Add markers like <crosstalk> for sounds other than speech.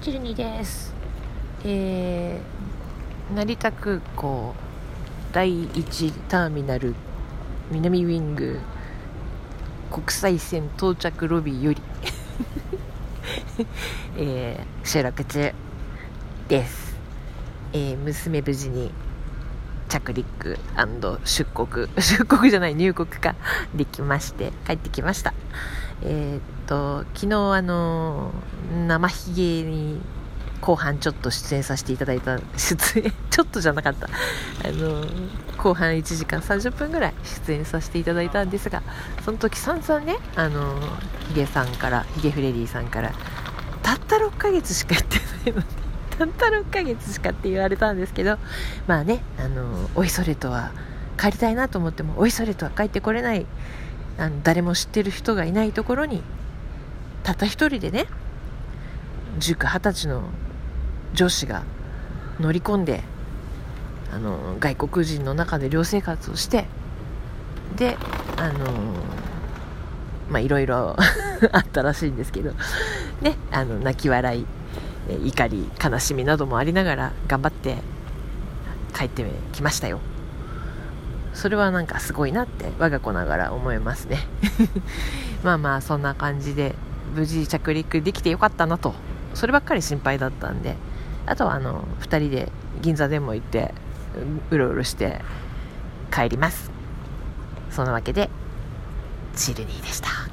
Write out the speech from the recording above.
チルニです。えー、成田空港第1ターミナル南ウィング国際線到着ロビーより、<laughs> えー、収録中です。えー、娘無事に着陸出国。<laughs> 出国じゃない入国か。<laughs> できまして帰ってきました。えーっと昨日あの生ひげに後半ちょっと出演させていただいた <laughs> 出演ちょっとじゃなかった。あの後半1時間30分ぐらい出演させていただいたんですがその時散々ねあのヒゲさんからヒゲフレディさんからたった6ヶ月しかやってないのにたった6ヶ月しかって言われたんですけどまあねあのおいそれとは帰りたいなと思ってもおいそれとは帰ってこれないあの誰も知ってる人がいないところにたった一人でね19、20歳の女子が乗り込んであの外国人の中で寮生活をしてであのまあいろいろ <laughs> あったらしいんですけどねあの泣き笑い怒り悲しみなどもありながら頑張って帰ってきましたよ。それはなんかすごいなって我が子ながら思いますね。<laughs> まあまあそんな感じで無事着陸できてよかったなと。そればっかり心配だったんで。あとはあの2人で銀座でも行ってうろうろして帰ります。そんなわけでチルニーでした。